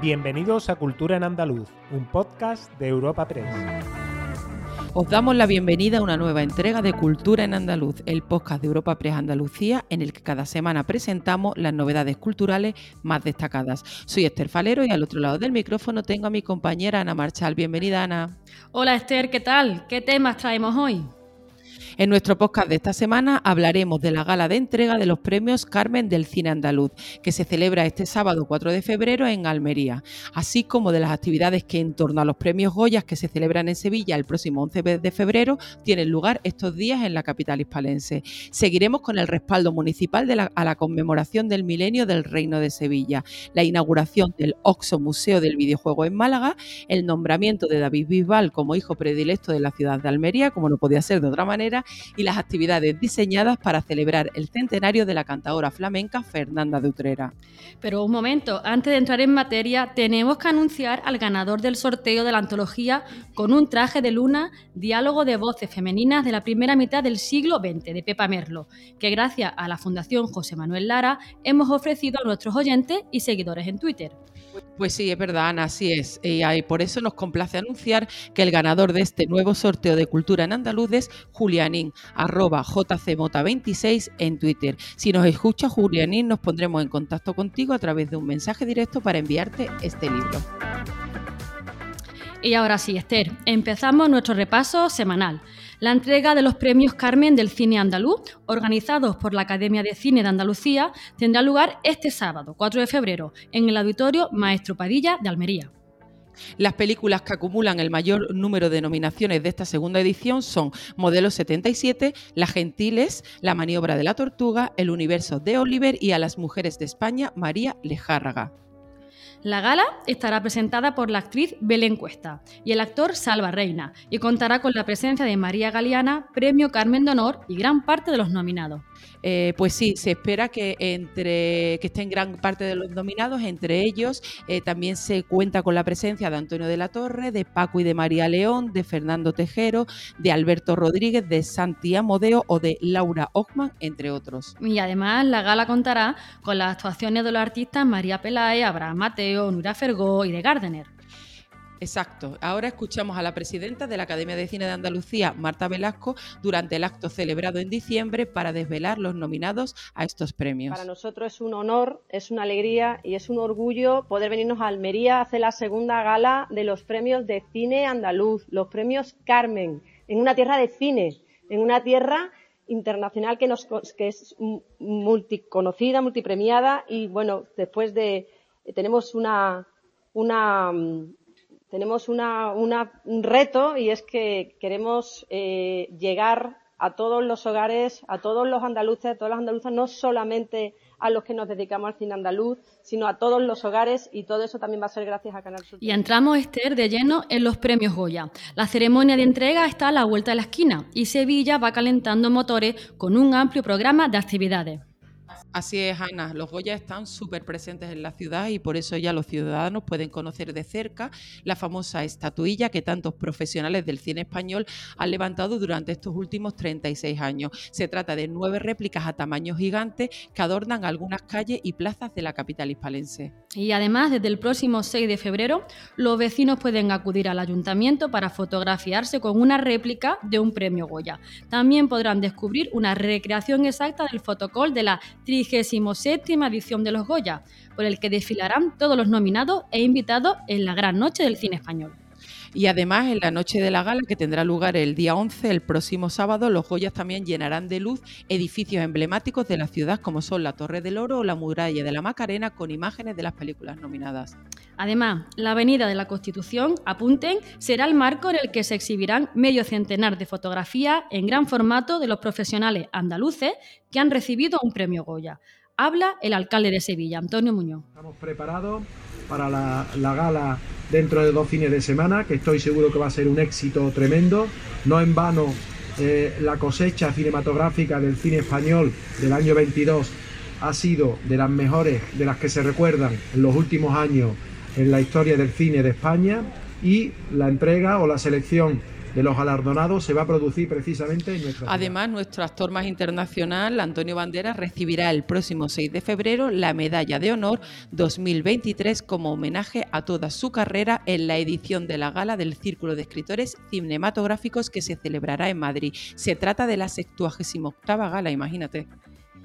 Bienvenidos a Cultura en Andaluz, un podcast de Europa Press. Os damos la bienvenida a una nueva entrega de Cultura en Andaluz, el podcast de Europa Press Andalucía, en el que cada semana presentamos las novedades culturales más destacadas. Soy Esther Falero y al otro lado del micrófono tengo a mi compañera Ana Marchal. Bienvenida, Ana. Hola, Esther, ¿qué tal? ¿Qué temas traemos hoy? En nuestro podcast de esta semana hablaremos de la gala de entrega de los premios Carmen del Cine Andaluz, que se celebra este sábado 4 de febrero en Almería, así como de las actividades que en torno a los premios Goyas que se celebran en Sevilla el próximo 11 de febrero tienen lugar estos días en la capital hispalense. Seguiremos con el respaldo municipal a la conmemoración del milenio del Reino de Sevilla, la inauguración del Oxo Museo del Videojuego en Málaga, el nombramiento de David Bisbal como hijo predilecto de la ciudad de Almería, como no podía ser de otra manera, y las actividades diseñadas para celebrar el centenario de la cantadora flamenca Fernanda de Utrera. Pero un momento, antes de entrar en materia, tenemos que anunciar al ganador del sorteo de la antología con un traje de luna, diálogo de voces femeninas de la primera mitad del siglo XX, de Pepa Merlo, que gracias a la Fundación José Manuel Lara hemos ofrecido a nuestros oyentes y seguidores en Twitter. Pues sí, es verdad, Ana, así es. Y por eso nos complace anunciar que el ganador de este nuevo sorteo de cultura en andaluz es Julianín, arroba jcmota26 en Twitter. Si nos escucha Julianín, nos pondremos en contacto contigo a través de un mensaje directo para enviarte este libro. Y ahora sí, Esther, empezamos nuestro repaso semanal. La entrega de los premios Carmen del Cine Andaluz, organizados por la Academia de Cine de Andalucía, tendrá lugar este sábado, 4 de febrero, en el Auditorio Maestro Padilla de Almería. Las películas que acumulan el mayor número de nominaciones de esta segunda edición son Modelo 77, Las Gentiles, La Maniobra de la Tortuga, El Universo de Oliver y A las Mujeres de España, María Lejárraga. La gala estará presentada por la actriz Belén Cuesta y el actor Salva Reina y contará con la presencia de María Galeana, Premio Carmen de Honor y gran parte de los nominados. Eh, pues sí, se espera que entre que estén gran parte de los nominados, entre ellos eh, también se cuenta con la presencia de Antonio de la Torre, de Paco y de María León, de Fernando Tejero, de Alberto Rodríguez, de Santi Amodeo o de Laura Ockman, entre otros. Y además la gala contará con las actuaciones de los artistas María Pelae, Abraham Mateo, Nura Fergó y de Gardener. Exacto. Ahora escuchamos a la presidenta de la Academia de Cine de Andalucía, Marta Velasco, durante el acto celebrado en diciembre para desvelar los nominados a estos premios. Para nosotros es un honor, es una alegría y es un orgullo poder venirnos a Almería a hacer la segunda gala de los premios de cine andaluz, los premios Carmen, en una tierra de cine, en una tierra internacional que, nos, que es multiconocida, multipremiada y bueno, después de tenemos una, una tenemos una, un reto y es que queremos eh, llegar a todos los hogares, a todos los andaluces, a todas las andaluzas, no solamente a los que nos dedicamos al cine andaluz, sino a todos los hogares y todo eso también va a ser gracias a Canal Sur. Y entramos, Esther, de lleno en los premios Goya. La ceremonia de entrega está a la vuelta de la esquina y Sevilla va calentando motores con un amplio programa de actividades. Así es, Ana. Los Goya están súper presentes en la ciudad y por eso ya los ciudadanos pueden conocer de cerca la famosa estatuilla que tantos profesionales del cine español han levantado durante estos últimos 36 años. Se trata de nueve réplicas a tamaño gigante que adornan algunas calles y plazas de la capital hispalense. Y además, desde el próximo 6 de febrero, los vecinos pueden acudir al ayuntamiento para fotografiarse con una réplica de un premio Goya. También podrán descubrir una recreación exacta del fotocall de la 37 edición de los Goya, por el que desfilarán todos los nominados e invitados en la gran noche del cine español. Y además, en la noche de la gala, que tendrá lugar el día 11, el próximo sábado, los Goyas también llenarán de luz edificios emblemáticos de la ciudad, como son la Torre del Oro o la Muralla de la Macarena, con imágenes de las películas nominadas. Además, la Avenida de la Constitución, apunten, será el marco en el que se exhibirán medio centenar de fotografías en gran formato de los profesionales andaluces que han recibido un premio Goya. Habla el alcalde de Sevilla, Antonio Muñoz. Estamos preparados para la, gala dentro de dos fines de semana, que estoy seguro que va a ser un éxito tremendo. No en vano eh, la cosecha cinematográfica del cine español del año 22 ha sido de las mejores, de las que se recuerdan en los últimos años en la historia del cine de España y la entrega o la selección de los galardonados se va a producir precisamente en nuestra Además, nuestro actor más internacional, Antonio Banderas, recibirá el próximo 6 de febrero la Medalla de Honor 2023 como homenaje a toda su carrera en la edición de la gala del Círculo de Escritores Cinematográficos que se celebrará en Madrid. Se trata de la 78 gala, imagínate.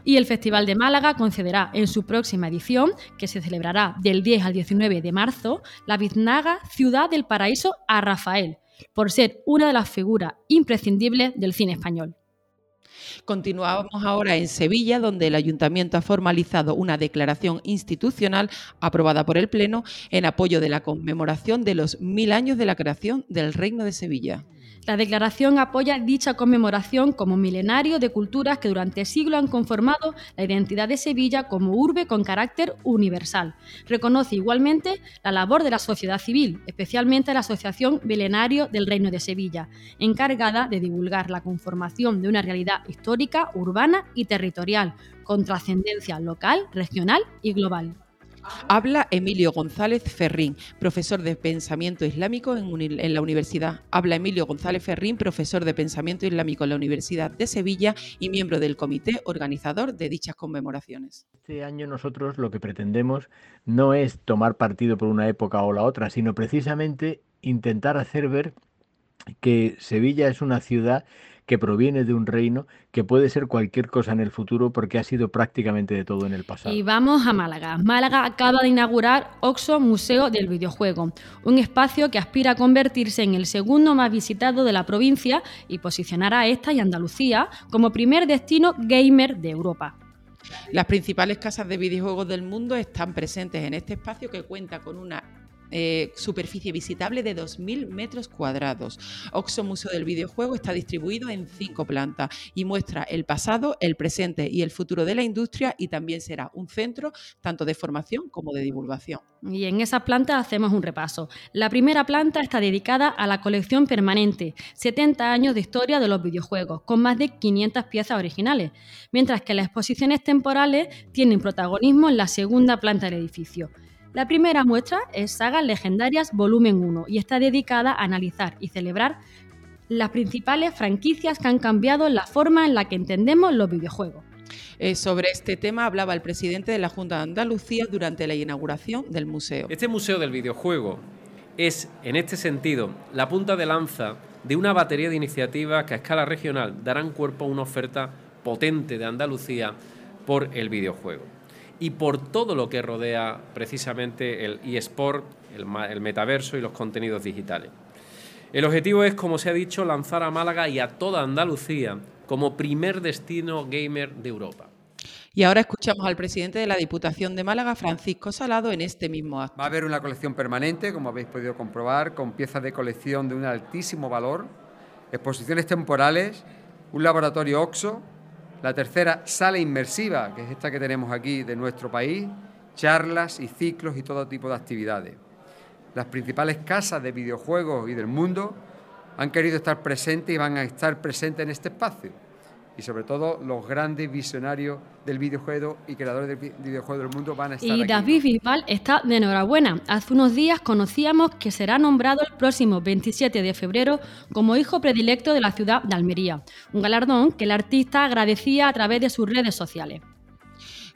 Y el Festival de Málaga concederá en su próxima edición, que se celebrará del 10 al 19 de marzo, la biznaga Ciudad del Paraíso a Rafael, por ser una de las figuras imprescindibles del cine español. Continuamos ahora en Sevilla, donde el Ayuntamiento ha formalizado una declaración institucional aprobada por el Pleno en apoyo de la conmemoración de los mil años de la creación del Reino de Sevilla. La declaración apoya dicha conmemoración como milenario de culturas que durante siglos han conformado la identidad de Sevilla como urbe con carácter universal. Reconoce igualmente la labor de la sociedad civil, especialmente la Asociación Milenario del Reino de Sevilla, encargada de divulgar la conformación de una realidad histórica, urbana y territorial, con trascendencia local, regional y global. Habla Emilio González Ferrín, profesor de Pensamiento Islámico en, la Universidad. Habla Emilio González Ferrín, profesor de Pensamiento Islámico en la Universidad de Sevilla y miembro del comité organizador de dichas conmemoraciones. Este año nosotros lo que pretendemos no es tomar partido por una época o la otra, sino precisamente intentar hacer ver que Sevilla es una ciudad que proviene de un reino que puede ser cualquier cosa en el futuro porque ha sido prácticamente de todo en el pasado. Y vamos a Málaga. Málaga acaba de inaugurar Oxo Museo del Videojuego, un espacio que aspira a convertirse en el segundo más visitado de la provincia y posicionar a esta y Andalucía como primer destino gamer de Europa. Las principales casas de videojuegos del mundo están presentes en este espacio que cuenta con una eh, superficie visitable de 2.000 metros cuadrados. Oxo Museo del Videojuego está distribuido en cinco plantas y muestra el pasado, el presente y el futuro de la industria y también será un centro tanto de formación como de divulgación. Y en esas plantas hacemos un repaso. La primera planta está dedicada a la colección permanente, 70 años de historia de los videojuegos, con más de 500 piezas originales, mientras que las exposiciones temporales tienen protagonismo en la segunda planta del edificio. La primera muestra es Sagas Legendarias Volumen 1 y está dedicada a analizar y celebrar las principales franquicias que han cambiado la forma en la que entendemos los videojuegos. Eh, sobre este tema hablaba el presidente de la Junta de Andalucía durante la inauguración del museo. Este museo del videojuego es, en este sentido, la punta de lanza de una batería de iniciativas que a escala regional darán cuerpo a una oferta potente de Andalucía por el videojuego y por todo lo que rodea precisamente el eSport, el, el metaverso y los contenidos digitales. El objetivo es, como se ha dicho, lanzar a Málaga y a toda Andalucía como primer destino gamer de Europa. Y ahora escuchamos al presidente de la Diputación de Málaga, Francisco Salado, en este mismo acto. Va a haber una colección permanente, como habéis podido comprobar, con piezas de colección de un altísimo valor, exposiciones temporales, un laboratorio OXO, la tercera, sala inmersiva, que es esta que tenemos aquí de nuestro país, charlas y ciclos y todo tipo de actividades. Las principales casas de videojuegos y del mundo han querido estar presentes y van a estar presentes en este espacio y sobre todo los grandes visionarios del videojuego y creadores del videojuego del mundo van a estar Y David Bisbal está de enhorabuena. Hace unos días conocíamos que será nombrado el próximo 27 de febrero como hijo predilecto de la ciudad de Almería, un galardón que el artista agradecía a través de sus redes sociales.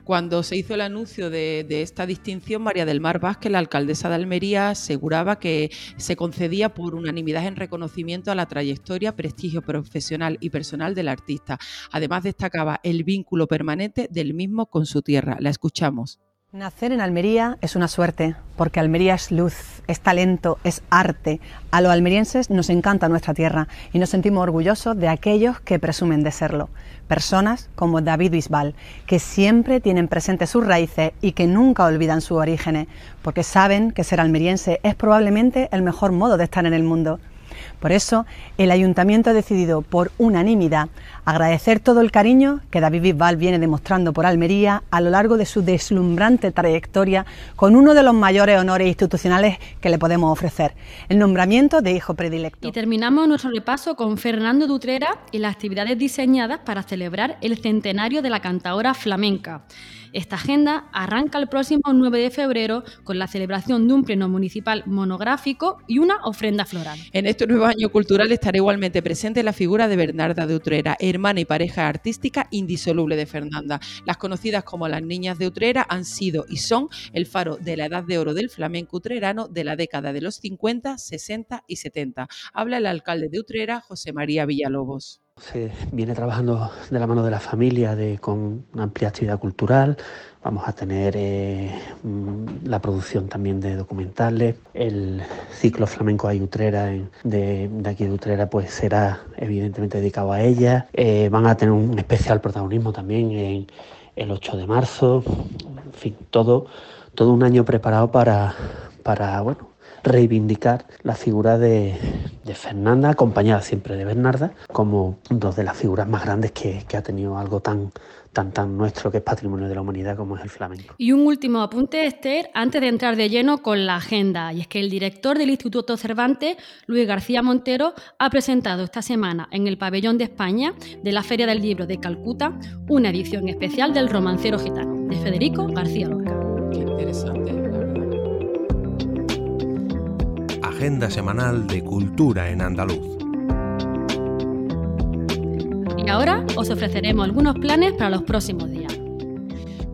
Cuando se hizo el anuncio de, esta distinción, María del Mar Vázquez, la alcaldesa de Almería, aseguraba que se concedía por unanimidad en reconocimiento a la trayectoria, prestigio profesional y personal del artista. Además, destacaba el vínculo permanente del mismo con su tierra. La escuchamos. Nacer en Almería es una suerte, porque Almería es luz, es talento, es arte. A los almerienses nos encanta nuestra tierra y nos sentimos orgullosos de aquellos que presumen de serlo. Personas como David Bisbal, que siempre tienen presentes sus raíces y que nunca olvidan sus orígenes, porque saben que ser almeriense es probablemente el mejor modo de estar en el mundo. Por eso, el Ayuntamiento ha decidido por unanimidad agradecer todo el cariño que David Bisbal viene demostrando por Almería a lo largo de su deslumbrante trayectoria con uno de los mayores honores institucionales que le podemos ofrecer, el nombramiento de hijo predilecto. Y terminamos nuestro repaso con Fernando Dutrera y las actividades diseñadas para celebrar el centenario de la cantadora flamenca. Esta agenda arranca el próximo 9 de febrero con la celebración de un pleno municipal monográfico y una ofrenda floral. En este nuevo año cultural estará igualmente presente la figura de Bernarda de Utrera, hermana y pareja artística indisoluble de Fernanda. Las conocidas como las Niñas de Utrera han sido y son el faro de la edad de oro del flamenco utrerano de la década de los 50, 60 y 70. Habla el alcalde de Utrera, José María Villalobos. Se viene trabajando de la mano de la familia de, con una amplia actividad cultural. Vamos a tener eh, mm, la producción también de documentales. El ciclo flamenco de, de, aquí de Utrera pues será evidentemente dedicado a ella. Eh, van a tener un especial protagonismo también en el 8 de marzo. En fin, todo, todo un año preparado para, para bueno, reivindicar la figura de, de, Fernanda, acompañada siempre de Bernarda, como dos de las figuras más grandes que, que ha tenido algo tan, tan, tan nuestro que es patrimonio de la humanidad como es el flamenco. Y un último apunte, Esther, antes de entrar de lleno con la agenda, y es que el director del Instituto Cervantes, Luis García Montero, ha presentado esta semana en el Pabellón de España de la Feria del Libro de Calcuta una edición especial del Romancero Gitano, de Federico García Lorca. Qué interesante. Agenda semanal de cultura en andaluz. Y ahora os ofreceremos algunos planes para los próximos días.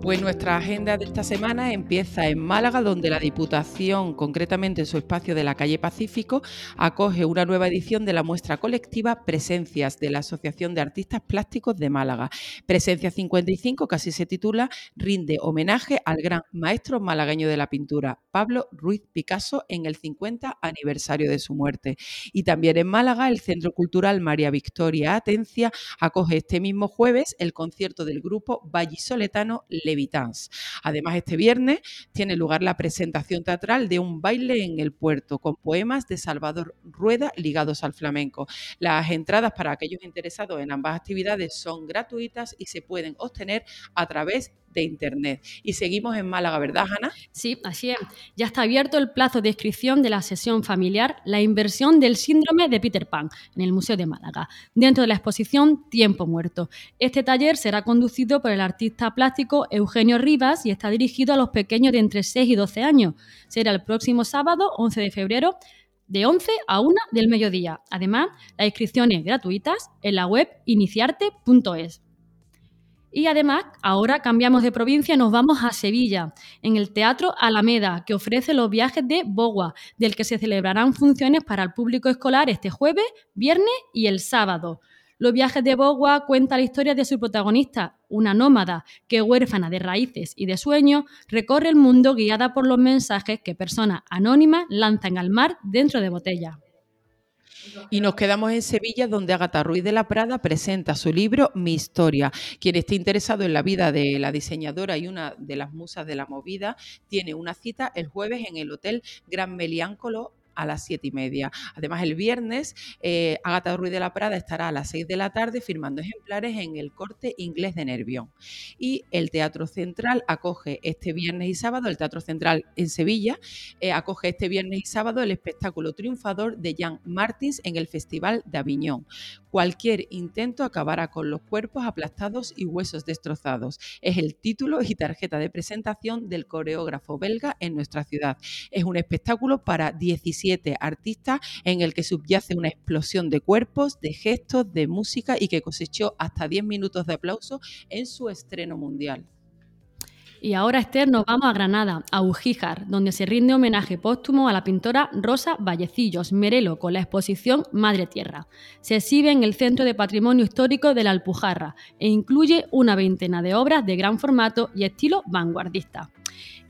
Pues nuestra agenda de esta semana empieza en Málaga, donde la Diputación, concretamente en su espacio de la calle Pacífico, acoge una nueva edición de la muestra colectiva Presencias de la Asociación de Artistas Plásticos de Málaga. Presencia 55, casi se titula, rinde homenaje al gran maestro malagueño de la pintura, Pablo Ruiz Picasso, en el 50 aniversario de su muerte. Y también en Málaga, el Centro Cultural María Victoria Atencia acoge este mismo jueves el concierto del grupo Vallisoletano Le Levitans. Además, este viernes tiene lugar la presentación teatral de un baile en el puerto con poemas de Salvador Rueda ligados al flamenco. Las entradas para aquellos interesados en ambas actividades son gratuitas y se pueden obtener a través de Internet. Y seguimos en Málaga, ¿verdad, Ana? Sí, así es. Ya está abierto el plazo de inscripción de la sesión familiar La inversión del síndrome de Peter Pan en el Museo de Málaga, dentro de la exposición Tiempo Muerto. Este taller será conducido por el artista plástico Eugenio Rivas y está dirigido a los pequeños de entre 6 y 12 años. Será el próximo sábado, 11 de febrero, de 11 a 1 del mediodía. Además, las inscripciones gratuitas en la web iniciarte.es. Y además, ahora cambiamos de provincia, nos vamos a Sevilla, en el Teatro Alameda, que ofrece los viajes de Bogua, del que se celebrarán funciones para el público escolar este jueves, viernes y el sábado. Los viajes de Bogua cuenta la historia de su protagonista, una nómada que, huérfana de raíces y de sueños, recorre el mundo guiada por los mensajes que personas anónimas lanzan al mar dentro de botellas. Y nos quedamos en Sevilla, donde Agatha Ruiz de la Prada presenta su libro Mi Historia. Quien esté interesado en la vida de la diseñadora y una de las musas de la movida, tiene una cita el jueves en el Hotel Gran Meliáncolo a las siete y media. Además, el viernes, eh, Agatha Ruiz de la Prada estará a las 6 de la tarde firmando ejemplares en el corte inglés de Nervión. Y el Teatro Central acoge este viernes y sábado, el Teatro Central en Sevilla, eh, acoge este viernes y sábado el espectáculo triunfador de Jean Martins en el Festival de Aviñón. Cualquier intento acabará con los cuerpos aplastados y huesos destrozados. Es el título y tarjeta de presentación del coreógrafo belga en nuestra ciudad. Es un espectáculo para 17 artistas en el que subyace una explosión de cuerpos, de gestos, de música y que cosechó hasta 10 minutos de aplauso en su estreno mundial. Y ahora, Esther, nos vamos a Granada, a Ujíjar, donde se rinde homenaje póstumo a la pintora Rosa Vallecillos Merelo con la exposición Madre Tierra. Se exhibe en el Centro de Patrimonio Histórico de la Alpujarra e incluye una veintena de obras de gran formato y estilo vanguardista.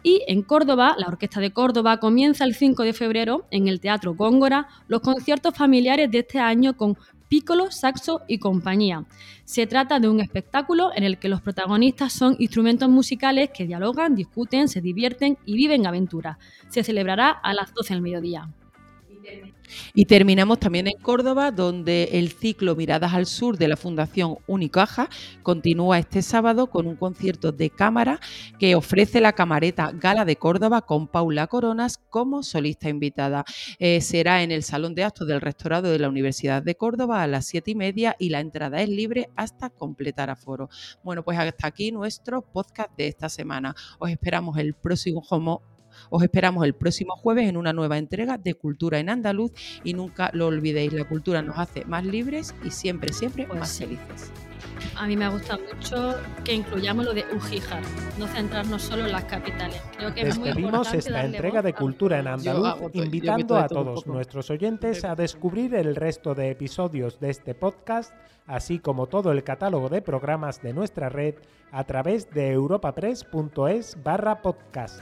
Y en Córdoba, la Orquesta de Córdoba comienza el 5 de febrero en el Teatro Góngora los conciertos familiares de este año con Piccolo, Saxo y compañía. Se trata de un espectáculo en el que los protagonistas son instrumentos musicales que dialogan, discuten, se divierten y viven aventuras. Se celebrará a las 12 del mediodía. Y terminamos también en Córdoba, donde el ciclo Miradas al Sur de la Fundación Unicaja continúa este sábado con un concierto de cámara que ofrece la camareta Gala de Córdoba con Paula Coronas como solista invitada. Eh, será en el Salón de Actos del Rectorado de la Universidad de Córdoba a las siete y media y la entrada es libre hasta completar aforo. Bueno, pues hasta aquí nuestro podcast de esta semana. Os esperamos el próximo os esperamos el próximo jueves en una nueva entrega de Cultura en Andaluz y nunca lo olvidéis, la cultura nos hace más libres y siempre, siempre Pues más sí. felices. A mí me gusta mucho que incluyamos lo de Ujíjar, no centrarnos solo en las capitales. Creo que es muy importante esta entrega voz de Cultura en. Andaluz, hago invitando a todos nuestros oyentes a descubrir el resto de episodios de este podcast, así como todo el catálogo de programas de nuestra red a través de europapress.es barra podcast.